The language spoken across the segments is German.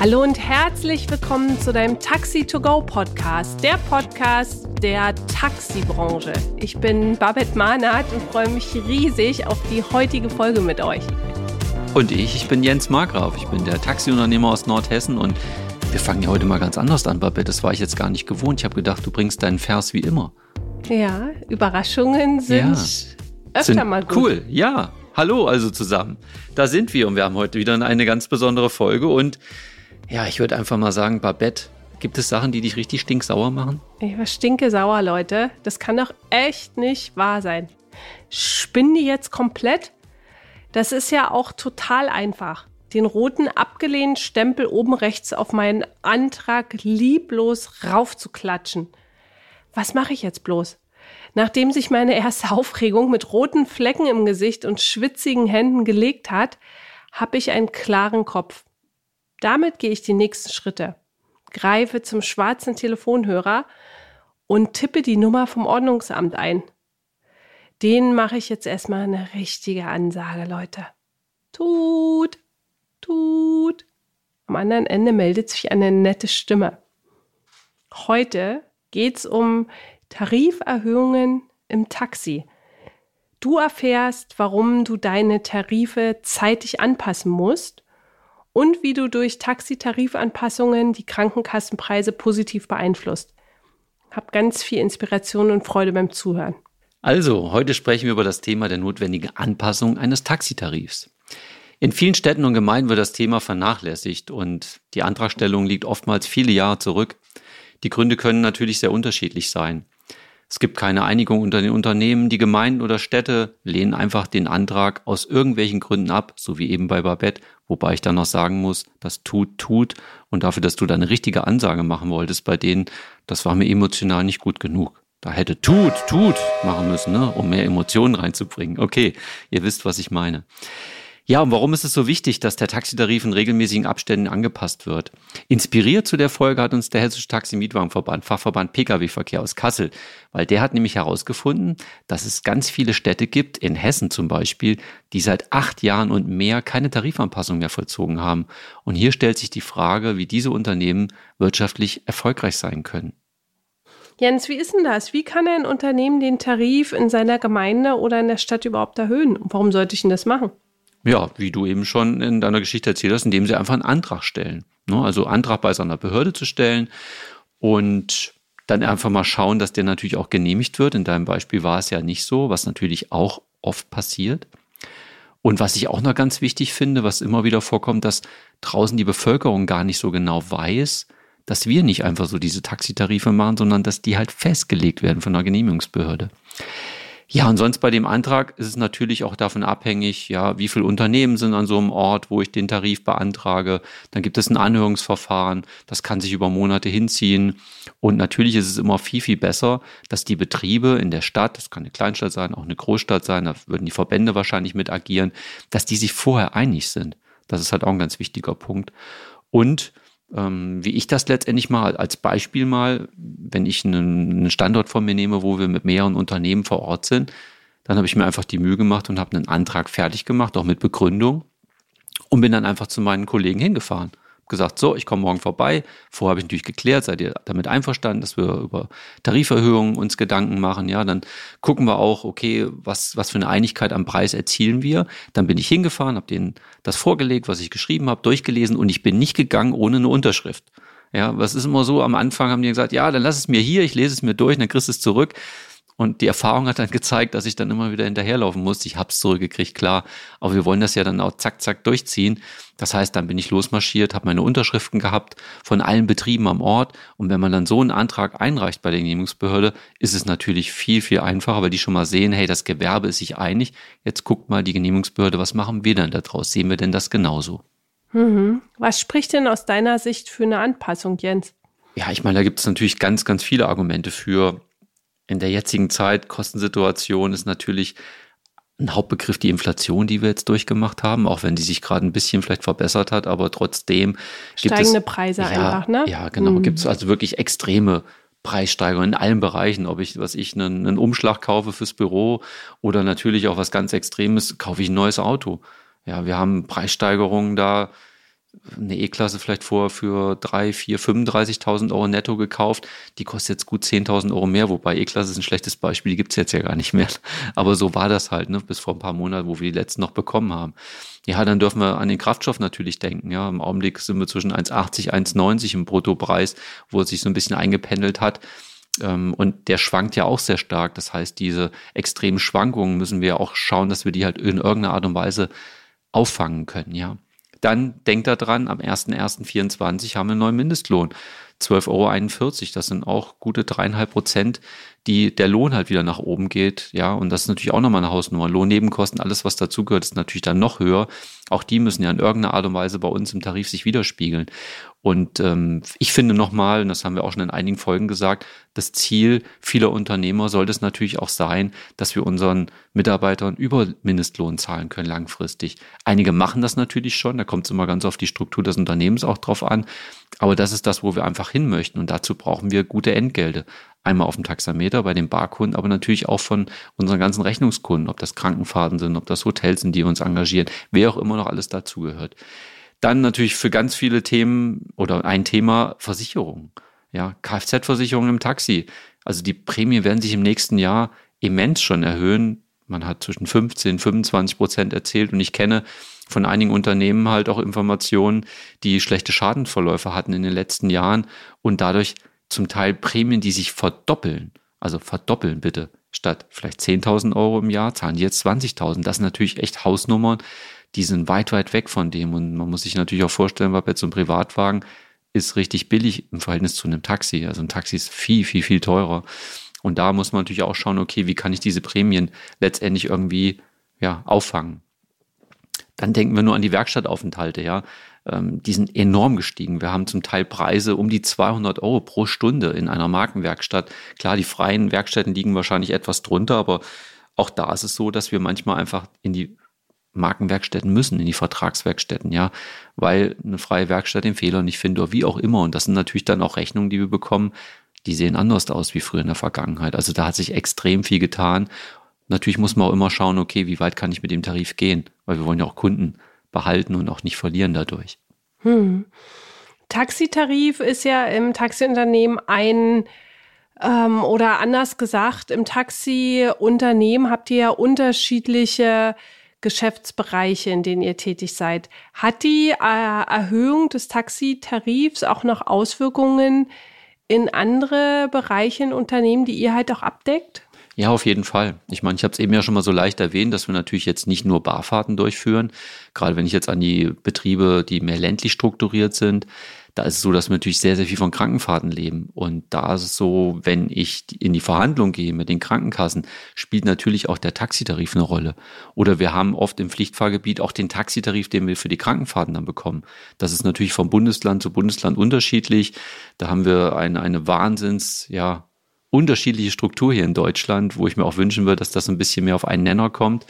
Hallo und herzlich willkommen zu deinem Taxi to Go Podcast, der Podcast der Taxibranche. Ich bin Babette Mahnert und freue mich riesig auf die heutige Folge mit euch. Und ich, ich bin Jens Markgraf. Ich bin der Taxiunternehmer aus Nordhessen und wir fangen ja heute mal ganz anders an, Babette. Das war ich jetzt gar nicht gewohnt. Ich habe gedacht, du bringst deinen Vers wie immer. Ja, Überraschungen sind ja. öfter sind mal gut. Cool, ja. Hallo also zusammen. Da sind wir und wir haben heute wieder eine ganz besondere Folge und ja, ich würde einfach mal sagen, Babette, gibt es Sachen, die dich richtig stinksauer machen? Ich war stinkesauer, Leute. Das kann doch echt nicht wahr sein. Spinnen die jetzt komplett? Das ist ja auch total einfach. Den roten abgelehnten Stempel oben rechts auf meinen Antrag lieblos raufzuklatschen. Was mache ich jetzt bloß? Nachdem sich meine erste Aufregung mit roten Flecken im Gesicht und schwitzigen Händen gelegt hat, habe ich einen klaren Kopf. Damit gehe ich die nächsten Schritte, greife zum schwarzen Telefonhörer und tippe die Nummer vom Ordnungsamt ein. Den mache ich jetzt erstmal eine richtige Ansage, Leute. Tut, tut. Am anderen Ende meldet sich eine nette Stimme. Heute geht es um Tariferhöhungen im Taxi. Du erfährst, warum du deine Tarife zeitig anpassen musst und wie du durch Taxitarifanpassungen die Krankenkassenpreise positiv beeinflusst. Hab ganz viel Inspiration und Freude beim Zuhören. Also, heute sprechen wir über das Thema der notwendigen Anpassung eines Taxitarifs. In vielen Städten und Gemeinden wird das Thema vernachlässigt und die Antragstellung liegt oftmals viele Jahre zurück. Die Gründe können natürlich sehr unterschiedlich sein. Es gibt keine Einigung unter den Unternehmen. Die Gemeinden oder Städte lehnen einfach den Antrag aus irgendwelchen Gründen ab, so wie eben bei Babette, wobei ich dann noch sagen muss, das tut, tut. Und dafür, dass du da eine richtige Ansage machen wolltest bei denen, das war mir emotional nicht gut genug. Da hätte tut, tut machen müssen, ne, um mehr Emotionen reinzubringen. Okay, ihr wisst, was ich meine. Ja, und warum ist es so wichtig, dass der Taxitarif in regelmäßigen Abständen angepasst wird? Inspiriert zu der Folge hat uns der Hessische Taxi-Mietwagenverband, Fachverband Pkw-Verkehr aus Kassel, weil der hat nämlich herausgefunden, dass es ganz viele Städte gibt, in Hessen zum Beispiel, die seit acht Jahren und mehr keine Tarifanpassung mehr vollzogen haben. Und hier stellt sich die Frage, wie diese Unternehmen wirtschaftlich erfolgreich sein können. Jens, wie ist denn das? Wie kann ein Unternehmen den Tarif in seiner Gemeinde oder in der Stadt überhaupt erhöhen? Und warum sollte ich denn das machen? Ja, wie du eben schon in deiner Geschichte erzählt hast, indem sie einfach einen Antrag stellen. Ne? Also Antrag bei seiner Behörde zu stellen und dann einfach mal schauen, dass der natürlich auch genehmigt wird. In deinem Beispiel war es ja nicht so, was natürlich auch oft passiert. Und was ich auch noch ganz wichtig finde, was immer wieder vorkommt, dass draußen die Bevölkerung gar nicht so genau weiß, dass wir nicht einfach so diese Taxitarife machen, sondern dass die halt festgelegt werden von der Genehmigungsbehörde. Ja, und sonst bei dem Antrag ist es natürlich auch davon abhängig, ja, wie viele Unternehmen sind an so einem Ort, wo ich den Tarif beantrage. Dann gibt es ein Anhörungsverfahren, das kann sich über Monate hinziehen. Und natürlich ist es immer viel, viel besser, dass die Betriebe in der Stadt, das kann eine Kleinstadt sein, auch eine Großstadt sein, da würden die Verbände wahrscheinlich mit agieren, dass die sich vorher einig sind. Das ist halt auch ein ganz wichtiger Punkt. Und ähm, wie ich das letztendlich mal als Beispiel mal, wenn ich einen, einen Standort von mir nehme, wo wir mit mehreren Unternehmen vor Ort sind, dann habe ich mir einfach die Mühe gemacht und habe einen Antrag fertig gemacht, auch mit Begründung und bin dann einfach zu meinen Kollegen hingefahren gesagt, so, ich komme morgen vorbei. Vorher habe ich natürlich geklärt, seid ihr damit einverstanden, dass wir über Tariferhöhungen uns Gedanken machen. Ja, dann gucken wir auch, okay, was, was für eine Einigkeit am Preis erzielen wir. Dann bin ich hingefahren, habe denen das vorgelegt, was ich geschrieben habe, durchgelesen und ich bin nicht gegangen ohne eine Unterschrift. Ja, was ist immer so, am Anfang haben die gesagt, ja, dann lass es mir hier, ich lese es mir durch, dann kriegst du es zurück. Und die Erfahrung hat dann gezeigt, dass ich dann immer wieder hinterherlaufen musste. Ich hab's zurückgekriegt, klar. Aber wir wollen das ja dann auch zack, zack durchziehen. Das heißt, dann bin ich losmarschiert, habe meine Unterschriften gehabt von allen Betrieben am Ort. Und wenn man dann so einen Antrag einreicht bei der Genehmigungsbehörde, ist es natürlich viel, viel einfacher, weil die schon mal sehen, hey, das Gewerbe ist sich einig. Jetzt guckt mal die Genehmigungsbehörde, was machen wir denn da draus? Sehen wir denn das genauso? Mhm. Was spricht denn aus deiner Sicht für eine Anpassung, Jens? Ja, ich meine, da gibt es natürlich ganz, ganz viele Argumente für in der jetzigen Zeit, Kostensituation ist natürlich ein Hauptbegriff die Inflation, die wir jetzt durchgemacht haben, auch wenn die sich gerade ein bisschen vielleicht verbessert hat, aber trotzdem gibt steigende es, Preise ja, einfach, ne? Ja, genau, mhm. gibt es also wirklich extreme Preissteigerungen in allen Bereichen, ob ich, was ich, einen, einen Umschlag kaufe fürs Büro oder natürlich auch was ganz Extremes, kaufe ich ein neues Auto. Ja, wir haben Preissteigerungen da, eine E-Klasse vielleicht vorher für 3, 4, 35.000 Euro netto gekauft. Die kostet jetzt gut 10.000 Euro mehr, wobei E-Klasse ist ein schlechtes Beispiel, die gibt's jetzt ja gar nicht mehr. Aber so war das halt, ne, bis vor ein paar Monaten, wo wir die letzten noch bekommen haben. Ja, dann dürfen wir an den Kraftstoff natürlich denken. Ja, im Augenblick sind wir zwischen 1,80, 1,90 im Bruttopreis, wo es sich so ein bisschen eingependelt hat. Ähm, und der schwankt ja auch sehr stark. Das heißt, diese extremen Schwankungen müssen wir auch schauen, dass wir die halt in irgendeiner Art und Weise auffangen können, ja. Dann denkt da dran, am 01.01.24 haben wir einen neuen Mindestlohn. 12,41 Euro. Das sind auch gute dreieinhalb Prozent, die der Lohn halt wieder nach oben geht. Ja, und das ist natürlich auch nochmal eine Hausnummer. Lohnnebenkosten, alles, was dazugehört, ist natürlich dann noch höher. Auch die müssen ja in irgendeiner Art und Weise bei uns im Tarif sich widerspiegeln. Und ähm, ich finde nochmal, und das haben wir auch schon in einigen Folgen gesagt, das Ziel vieler Unternehmer sollte es natürlich auch sein, dass wir unseren Mitarbeitern über Mindestlohn zahlen können langfristig. Einige machen das natürlich schon, da kommt es immer ganz auf die Struktur des Unternehmens auch drauf an. Aber das ist das, wo wir einfach hin möchten. Und dazu brauchen wir gute Entgelte. Einmal auf dem Taxameter bei den Barkunden, aber natürlich auch von unseren ganzen Rechnungskunden, ob das Krankenfahrten sind, ob das Hotels sind, die uns engagieren, wer auch immer noch alles dazugehört. Dann natürlich für ganz viele Themen oder ein Thema Versicherung. Ja, Kfz-Versicherung im Taxi. Also die Prämien werden sich im nächsten Jahr immens schon erhöhen. Man hat zwischen 15, 25 Prozent erzählt und ich kenne von einigen Unternehmen halt auch Informationen, die schlechte Schadenverläufe hatten in den letzten Jahren und dadurch zum Teil Prämien, die sich verdoppeln. Also verdoppeln bitte. Statt vielleicht 10.000 Euro im Jahr zahlen die jetzt 20.000. Das sind natürlich echt Hausnummern die sind weit, weit weg von dem. Und man muss sich natürlich auch vorstellen, weil jetzt so ein Privatwagen ist richtig billig im Verhältnis zu einem Taxi. Also ein Taxi ist viel, viel, viel teurer. Und da muss man natürlich auch schauen, okay, wie kann ich diese Prämien letztendlich irgendwie ja, auffangen? Dann denken wir nur an die Werkstattaufenthalte, ja. Ähm, die sind enorm gestiegen. Wir haben zum Teil Preise um die 200 Euro pro Stunde in einer Markenwerkstatt. Klar, die freien Werkstätten liegen wahrscheinlich etwas drunter, aber auch da ist es so, dass wir manchmal einfach in die Markenwerkstätten müssen, in die Vertragswerkstätten, ja, weil eine freie Werkstatt den Fehler nicht findet oder wie auch immer. Und das sind natürlich dann auch Rechnungen, die wir bekommen, die sehen anders aus wie früher in der Vergangenheit. Also da hat sich extrem viel getan. Natürlich muss man auch immer schauen, okay, wie weit kann ich mit dem Tarif gehen, weil wir wollen ja auch Kunden behalten und auch nicht verlieren dadurch. Hm. Taxitarif ist ja im Taxiunternehmen ein ähm, oder anders gesagt, im Taxiunternehmen habt ihr ja unterschiedliche Geschäftsbereiche, in denen ihr tätig seid. Hat die äh, Erhöhung des Taxitarifs auch noch Auswirkungen in andere Bereiche in Unternehmen, die ihr halt auch abdeckt? Ja, auf jeden Fall. Ich meine, ich habe es eben ja schon mal so leicht erwähnt, dass wir natürlich jetzt nicht nur Barfahrten durchführen. Gerade wenn ich jetzt an die Betriebe, die mehr ländlich strukturiert sind, da ist es so, dass wir natürlich sehr, sehr viel von Krankenfahrten leben. Und da ist es so, wenn ich in die Verhandlung gehe mit den Krankenkassen, spielt natürlich auch der Taxitarif eine Rolle. Oder wir haben oft im Pflichtfahrgebiet auch den Taxitarif, den wir für die Krankenfahrten dann bekommen. Das ist natürlich vom Bundesland zu Bundesland unterschiedlich. Da haben wir eine, eine Wahnsinns, ja, unterschiedliche Struktur hier in Deutschland, wo ich mir auch wünschen würde, dass das ein bisschen mehr auf einen Nenner kommt.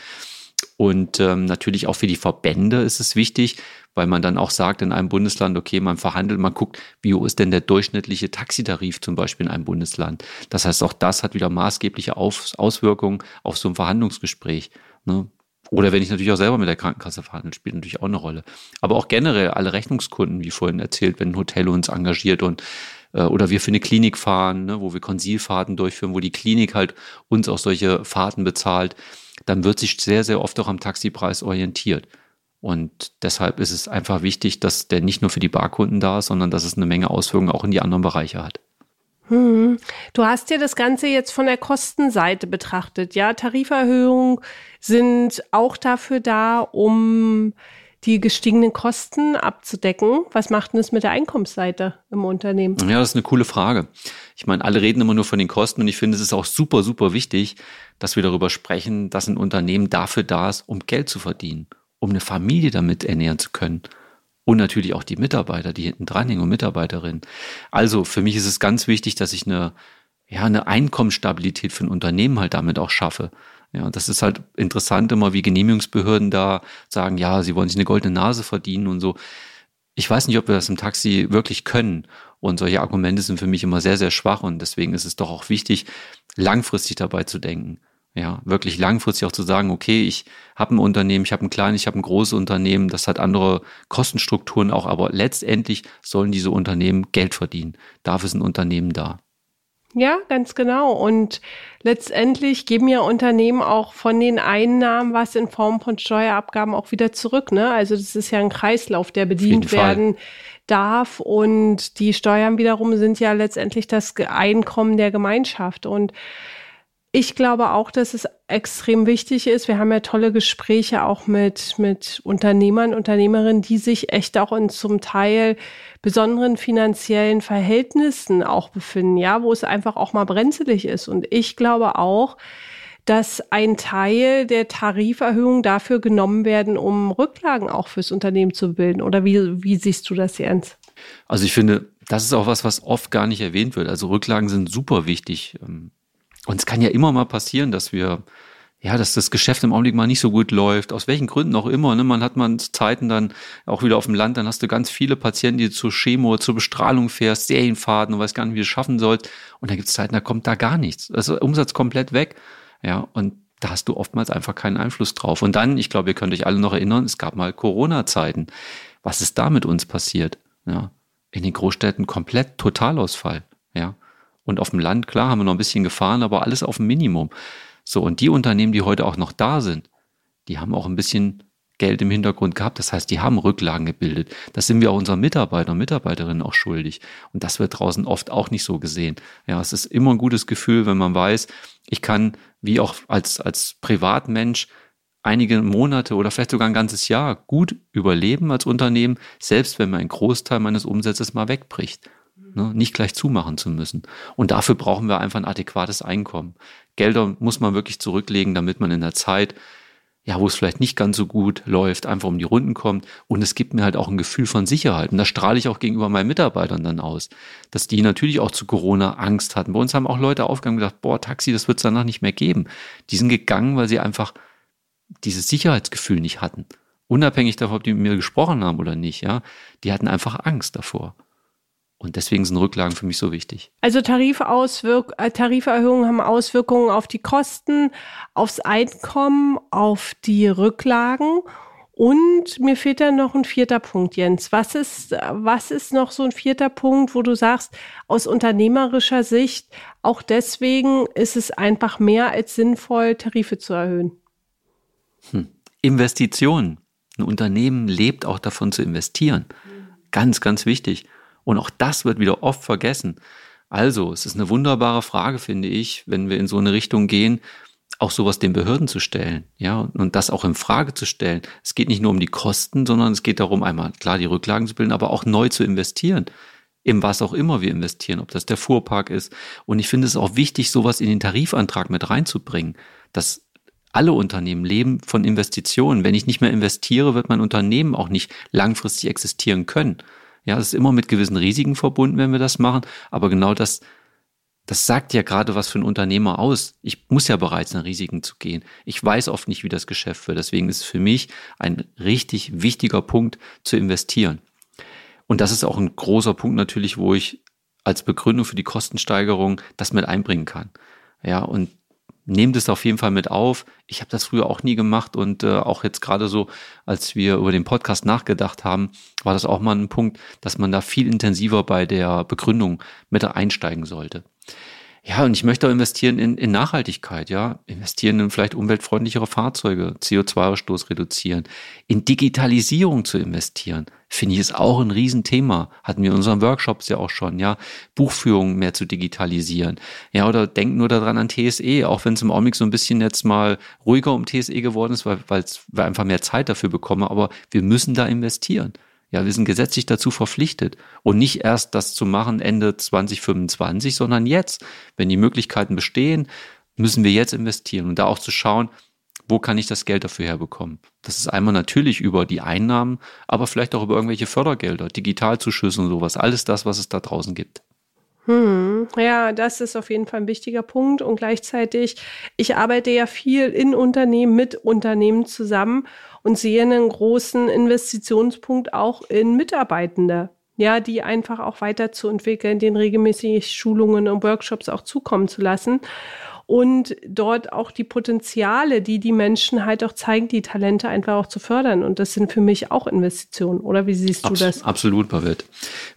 Und ähm, natürlich auch für die Verbände ist es wichtig, weil man dann auch sagt in einem Bundesland, okay, man verhandelt, man guckt, wie hoch ist denn der durchschnittliche Taxitarif zum Beispiel in einem Bundesland. Das heißt, auch das hat wieder maßgebliche Auswirkungen auf so ein Verhandlungsgespräch. Ne? Oder wenn ich natürlich auch selber mit der Krankenkasse verhandle, spielt natürlich auch eine Rolle. Aber auch generell alle Rechnungskunden, wie vorhin erzählt, wenn ein Hotel uns engagiert und äh, oder wir für eine Klinik fahren, ne, wo wir Konsilfahrten durchführen, wo die Klinik halt uns auch solche Fahrten bezahlt, dann wird sich sehr, sehr oft auch am Taxipreis orientiert. Und deshalb ist es einfach wichtig, dass der nicht nur für die Barkunden da ist, sondern dass es eine Menge Auswirkungen auch in die anderen Bereiche hat. Hm. Du hast ja das Ganze jetzt von der Kostenseite betrachtet. Ja, Tariferhöhungen sind auch dafür da, um die gestiegenen Kosten abzudecken. Was macht denn das mit der Einkommensseite im Unternehmen? Ja, das ist eine coole Frage. Ich meine, alle reden immer nur von den Kosten und ich finde, es ist auch super, super wichtig, dass wir darüber sprechen, dass ein Unternehmen dafür da ist, um Geld zu verdienen um eine Familie damit ernähren zu können. Und natürlich auch die Mitarbeiter, die hinten dran hängen und Mitarbeiterinnen. Also für mich ist es ganz wichtig, dass ich eine, ja, eine Einkommensstabilität für ein Unternehmen halt damit auch schaffe. Ja, und das ist halt interessant immer, wie Genehmigungsbehörden da sagen, ja, sie wollen sich eine goldene Nase verdienen und so. Ich weiß nicht, ob wir das im Taxi wirklich können. Und solche Argumente sind für mich immer sehr, sehr schwach. Und deswegen ist es doch auch wichtig, langfristig dabei zu denken. Ja, wirklich langfristig auch zu sagen, okay, ich habe ein Unternehmen, ich habe ein kleines, ich habe ein großes Unternehmen, das hat andere Kostenstrukturen auch, aber letztendlich sollen diese Unternehmen Geld verdienen. Dafür ein Unternehmen da. Ja, ganz genau. Und letztendlich geben ja Unternehmen auch von den Einnahmen was in Form von Steuerabgaben auch wieder zurück. Ne? Also das ist ja ein Kreislauf, der bedient werden darf. Und die Steuern wiederum sind ja letztendlich das Einkommen der Gemeinschaft. Und ich glaube auch, dass es extrem wichtig ist. Wir haben ja tolle Gespräche auch mit, mit Unternehmern, Unternehmerinnen, die sich echt auch in zum Teil besonderen finanziellen Verhältnissen auch befinden, ja, wo es einfach auch mal brenzlig ist. Und ich glaube auch, dass ein Teil der Tariferhöhung dafür genommen werden, um Rücklagen auch fürs Unternehmen zu bilden. Oder wie, wie siehst du das, Jens? Also ich finde, das ist auch was, was oft gar nicht erwähnt wird. Also Rücklagen sind super wichtig. Und es kann ja immer mal passieren, dass wir, ja, dass das Geschäft im Augenblick mal nicht so gut läuft, aus welchen Gründen auch immer. Ne? Man hat man Zeiten dann auch wieder auf dem Land, dann hast du ganz viele Patienten, die zur Chemo, zur Bestrahlung fährst, Serienfahrten und weißt gar nicht, wie du es schaffen sollst. Und dann gibt es Zeiten, da kommt da gar nichts. Also Umsatz komplett weg. Ja, und da hast du oftmals einfach keinen Einfluss drauf. Und dann, ich glaube, ihr könnt euch alle noch erinnern, es gab mal Corona-Zeiten. Was ist da mit uns passiert? Ja, in den Großstädten komplett Totalausfall. Ja, und auf dem Land, klar, haben wir noch ein bisschen gefahren, aber alles auf dem Minimum. So, und die Unternehmen, die heute auch noch da sind, die haben auch ein bisschen Geld im Hintergrund gehabt. Das heißt, die haben Rücklagen gebildet. Das sind wir auch unseren Mitarbeiter und Mitarbeiterinnen auch schuldig. Und das wird draußen oft auch nicht so gesehen. Ja, es ist immer ein gutes Gefühl, wenn man weiß, ich kann, wie auch als, als Privatmensch, einige Monate oder vielleicht sogar ein ganzes Jahr gut überleben als Unternehmen, selbst wenn mein Großteil meines Umsatzes mal wegbricht ne, nicht gleich zumachen zu müssen. Und dafür brauchen wir einfach ein adäquates Einkommen. Gelder muss man wirklich zurücklegen, damit man in der Zeit, ja, wo es vielleicht nicht ganz so gut läuft, einfach um die Runden kommt. Und es gibt mir halt auch ein Gefühl von Sicherheit. Und das strahle ich auch gegenüber meinen Mitarbeitern dann aus, dass die natürlich auch zu Corona Angst hatten. Bei uns haben auch Leute aufgegangen und gedacht, boah, Taxi, das wird es danach nicht mehr geben. Die sind gegangen, weil sie einfach dieses Sicherheitsgefühl nicht hatten. Unabhängig davon, ob die mit mir gesprochen haben oder nicht, ja. Die hatten einfach Angst davor. Und deswegen sind Rücklagen für mich so wichtig. Also Tarifauswirk äh, Tariferhöhungen haben Auswirkungen auf die Kosten, aufs Einkommen, auf die Rücklagen. Und mir fehlt da noch ein vierter Punkt, Jens. Was ist, was ist noch so ein vierter Punkt, wo du sagst, aus unternehmerischer Sicht, auch deswegen ist es einfach mehr als sinnvoll, Tarife zu erhöhen? Hm. Investitionen. Ein Unternehmen lebt auch davon zu investieren. Ganz, ganz wichtig. Und auch das wird wieder oft vergessen. Also, es ist eine wunderbare Frage, finde ich, wenn wir in so eine Richtung gehen, auch sowas den Behörden zu stellen, ja, und das auch in Frage zu stellen. Es geht nicht nur um die Kosten, sondern es geht darum, einmal klar die Rücklagen zu bilden, aber auch neu zu investieren. In was auch immer wir investieren, ob das der Fuhrpark ist. Und ich finde es auch wichtig, sowas in den Tarifantrag mit reinzubringen, dass alle Unternehmen leben von Investitionen. Wenn ich nicht mehr investiere, wird mein Unternehmen auch nicht langfristig existieren können. Ja, es ist immer mit gewissen Risiken verbunden, wenn wir das machen. Aber genau das, das sagt ja gerade was für ein Unternehmer aus. Ich muss ja bereit sein, Risiken zu gehen. Ich weiß oft nicht, wie das Geschäft wird. Deswegen ist es für mich ein richtig wichtiger Punkt zu investieren. Und das ist auch ein großer Punkt natürlich, wo ich als Begründung für die Kostensteigerung das mit einbringen kann. Ja, und nehmt es auf jeden Fall mit auf. Ich habe das früher auch nie gemacht und äh, auch jetzt gerade so, als wir über den Podcast nachgedacht haben, war das auch mal ein Punkt, dass man da viel intensiver bei der Begründung mit einsteigen sollte. Ja, und ich möchte auch investieren in, in Nachhaltigkeit, ja. Investieren in vielleicht umweltfreundlichere Fahrzeuge, CO2-Ausstoß reduzieren, in Digitalisierung zu investieren. Finde ich ist auch ein Riesenthema. Hatten wir in unseren Workshops ja auch schon, ja. Buchführung mehr zu digitalisieren. Ja, oder denkt nur daran an TSE, auch wenn es im Augenblick so ein bisschen jetzt mal ruhiger um TSE geworden ist, weil, weil wir einfach mehr Zeit dafür bekommen. Aber wir müssen da investieren. Ja, wir sind gesetzlich dazu verpflichtet. Und nicht erst das zu machen Ende 2025, sondern jetzt. Wenn die Möglichkeiten bestehen, müssen wir jetzt investieren und da auch zu schauen, wo kann ich das Geld dafür herbekommen? Das ist einmal natürlich über die Einnahmen, aber vielleicht auch über irgendwelche Fördergelder, Digitalzuschüsse und sowas. Alles das, was es da draußen gibt. Hm, ja, das ist auf jeden Fall ein wichtiger Punkt. Und gleichzeitig, ich arbeite ja viel in Unternehmen, mit Unternehmen zusammen und sehe einen großen Investitionspunkt auch in Mitarbeitende. Ja, die einfach auch weiterzuentwickeln, den regelmäßig Schulungen und Workshops auch zukommen zu lassen. und dort auch die Potenziale, die die Menschen halt auch zeigen, die Talente einfach auch zu fördern. Und das sind für mich auch Investitionen, oder wie siehst du Abs das? Absolut, Babette.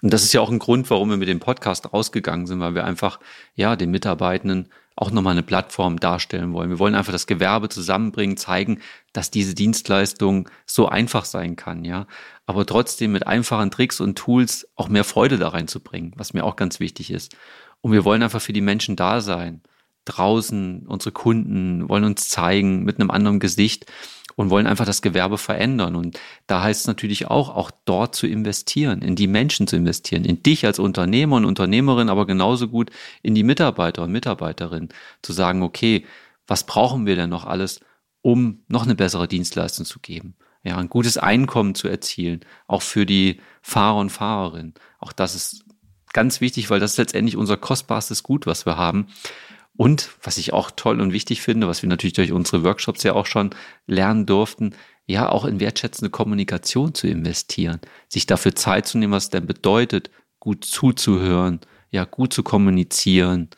Und das ist ja auch ein Grund, warum wir mit dem Podcast rausgegangen sind, weil wir einfach, ja, den Mitarbeitenden auch nochmal eine Plattform darstellen wollen. Wir wollen einfach das Gewerbe zusammenbringen, zeigen, dass diese Dienstleistung so einfach sein kann, ja. Aber trotzdem mit einfachen Tricks und Tools auch mehr Freude da reinzubringen, was mir auch ganz wichtig ist. Und wir wollen einfach für die Menschen da sein draußen, unsere Kunden wollen uns zeigen mit einem anderen Gesicht und wollen einfach das Gewerbe verändern. Und da heißt es natürlich auch, auch dort zu investieren, in die Menschen zu investieren, in dich als Unternehmer und Unternehmerin, aber genauso gut in die Mitarbeiter und Mitarbeiterinnen, zu sagen, okay, was brauchen wir denn noch alles, um noch eine bessere Dienstleistung zu geben? Ja, ein gutes Einkommen zu erzielen, auch für die Fahrer und Fahrerinnen. Auch das ist ganz wichtig, weil das ist letztendlich unser kostbarstes Gut, was wir haben. Und was ich auch toll und wichtig finde, was wir natürlich durch unsere Workshops ja auch schon lernen durften, ja, auch in wertschätzende Kommunikation zu investieren, sich dafür Zeit zu nehmen, was denn bedeutet, gut zuzuhören, ja, gut zu kommunizieren.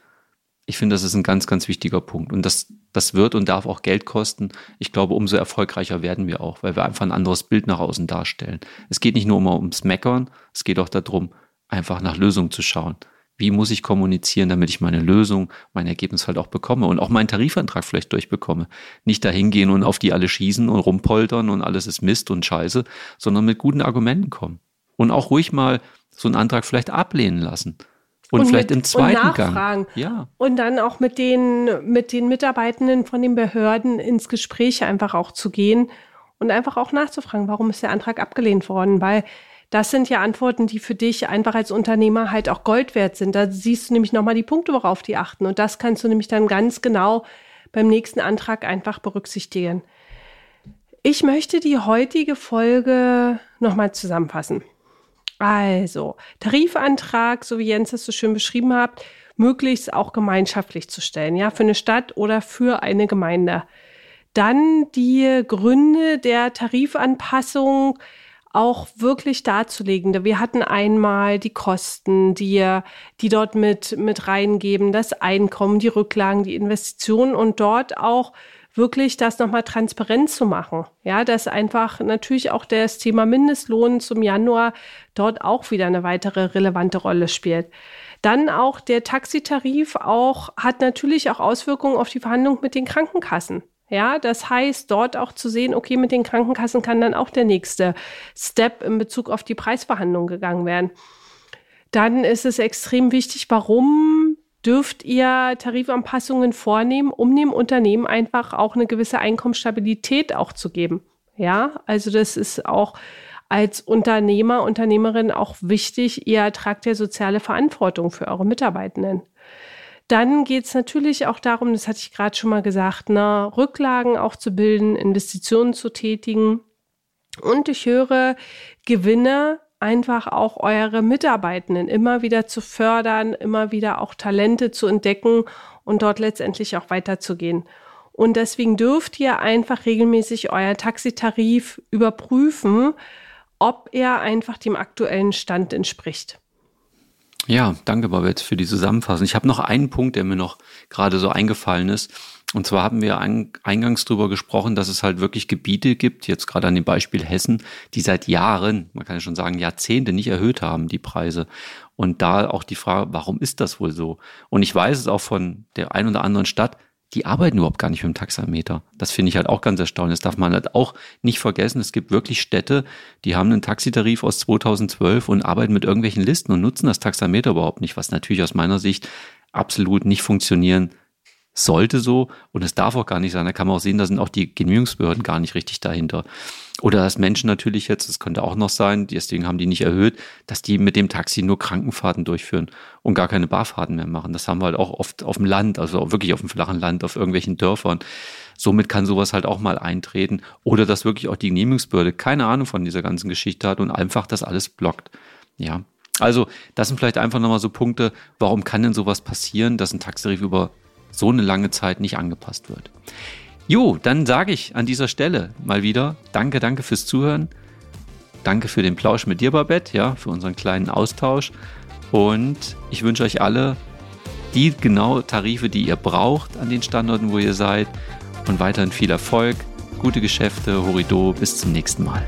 Ich finde, das ist ein ganz, ganz wichtiger Punkt. Und das, das wird und darf auch Geld kosten. Ich glaube, umso erfolgreicher werden wir auch, weil wir einfach ein anderes Bild nach außen darstellen. Es geht nicht nur immer ums Meckern, es geht auch darum, einfach nach Lösungen zu schauen wie muss ich kommunizieren, damit ich meine Lösung, mein Ergebnis halt auch bekomme und auch meinen Tarifantrag vielleicht durchbekomme. Nicht dahin gehen und auf die alle schießen und rumpoltern und alles ist Mist und Scheiße, sondern mit guten Argumenten kommen. Und auch ruhig mal so einen Antrag vielleicht ablehnen lassen. Und, und vielleicht mit, im zweiten und Gang. Ja. Und dann auch mit den, mit den Mitarbeitenden von den Behörden ins Gespräch einfach auch zu gehen und einfach auch nachzufragen, warum ist der Antrag abgelehnt worden? Weil das sind ja Antworten, die für dich einfach als Unternehmer halt auch Gold wert sind. Da siehst du nämlich nochmal die Punkte, worauf die achten. Und das kannst du nämlich dann ganz genau beim nächsten Antrag einfach berücksichtigen. Ich möchte die heutige Folge nochmal zusammenfassen. Also, Tarifantrag, so wie Jens es so schön beschrieben hat, möglichst auch gemeinschaftlich zu stellen, ja, für eine Stadt oder für eine Gemeinde. Dann die Gründe der Tarifanpassung, auch wirklich darzulegen. Wir hatten einmal die Kosten, die, die dort mit, mit reingeben, das Einkommen, die Rücklagen, die Investitionen und dort auch wirklich das nochmal transparent zu machen. Ja, dass einfach natürlich auch das Thema Mindestlohn zum Januar dort auch wieder eine weitere relevante Rolle spielt. Dann auch der Taxitarif auch, hat natürlich auch Auswirkungen auf die Verhandlung mit den Krankenkassen. Ja, das heißt, dort auch zu sehen, okay, mit den Krankenkassen kann dann auch der nächste Step in Bezug auf die Preisverhandlung gegangen werden. Dann ist es extrem wichtig, warum dürft ihr Tarifanpassungen vornehmen, um dem Unternehmen einfach auch eine gewisse Einkommensstabilität auch zu geben. Ja, also das ist auch als Unternehmer, Unternehmerin auch wichtig. Ihr tragt ja soziale Verantwortung für eure Mitarbeitenden. Dann geht es natürlich auch darum, das hatte ich gerade schon mal gesagt, ne, Rücklagen auch zu bilden, Investitionen zu tätigen. Und ich höre Gewinne einfach auch eure Mitarbeitenden immer wieder zu fördern, immer wieder auch Talente zu entdecken und dort letztendlich auch weiterzugehen. Und deswegen dürft ihr einfach regelmäßig euer Taxitarif überprüfen, ob er einfach dem aktuellen Stand entspricht. Ja, danke, Babette, für die Zusammenfassung. Ich habe noch einen Punkt, der mir noch gerade so eingefallen ist. Und zwar haben wir eingangs darüber gesprochen, dass es halt wirklich Gebiete gibt, jetzt gerade an dem Beispiel Hessen, die seit Jahren, man kann ja schon sagen Jahrzehnte nicht erhöht haben, die Preise. Und da auch die Frage, warum ist das wohl so? Und ich weiß es auch von der ein oder anderen Stadt, die arbeiten überhaupt gar nicht mit dem Taxameter. Das finde ich halt auch ganz erstaunlich. Das darf man halt auch nicht vergessen. Es gibt wirklich Städte, die haben einen Taxitarif aus 2012 und arbeiten mit irgendwelchen Listen und nutzen das Taxameter überhaupt nicht, was natürlich aus meiner Sicht absolut nicht funktionieren sollte so und es darf auch gar nicht sein. Da kann man auch sehen, da sind auch die Genehmigungsbehörden gar nicht richtig dahinter. Oder dass Menschen natürlich jetzt, das könnte auch noch sein, deswegen haben die nicht erhöht, dass die mit dem Taxi nur Krankenfahrten durchführen und gar keine Barfahrten mehr machen. Das haben wir halt auch oft auf dem Land, also wirklich auf dem flachen Land, auf irgendwelchen Dörfern. Somit kann sowas halt auch mal eintreten. Oder dass wirklich auch die Genehmigungsbehörde keine Ahnung von dieser ganzen Geschichte hat und einfach das alles blockt. Ja. Also, das sind vielleicht einfach nochmal so Punkte, warum kann denn sowas passieren, dass ein Taxitarif über so eine lange Zeit nicht angepasst wird. Jo, dann sage ich an dieser Stelle mal wieder Danke, danke fürs Zuhören. Danke für den Plausch mit dir, Babette, ja, für unseren kleinen Austausch. Und ich wünsche euch alle die genau Tarife, die ihr braucht an den Standorten, wo ihr seid. Und weiterhin viel Erfolg, gute Geschäfte, Horido, bis zum nächsten Mal.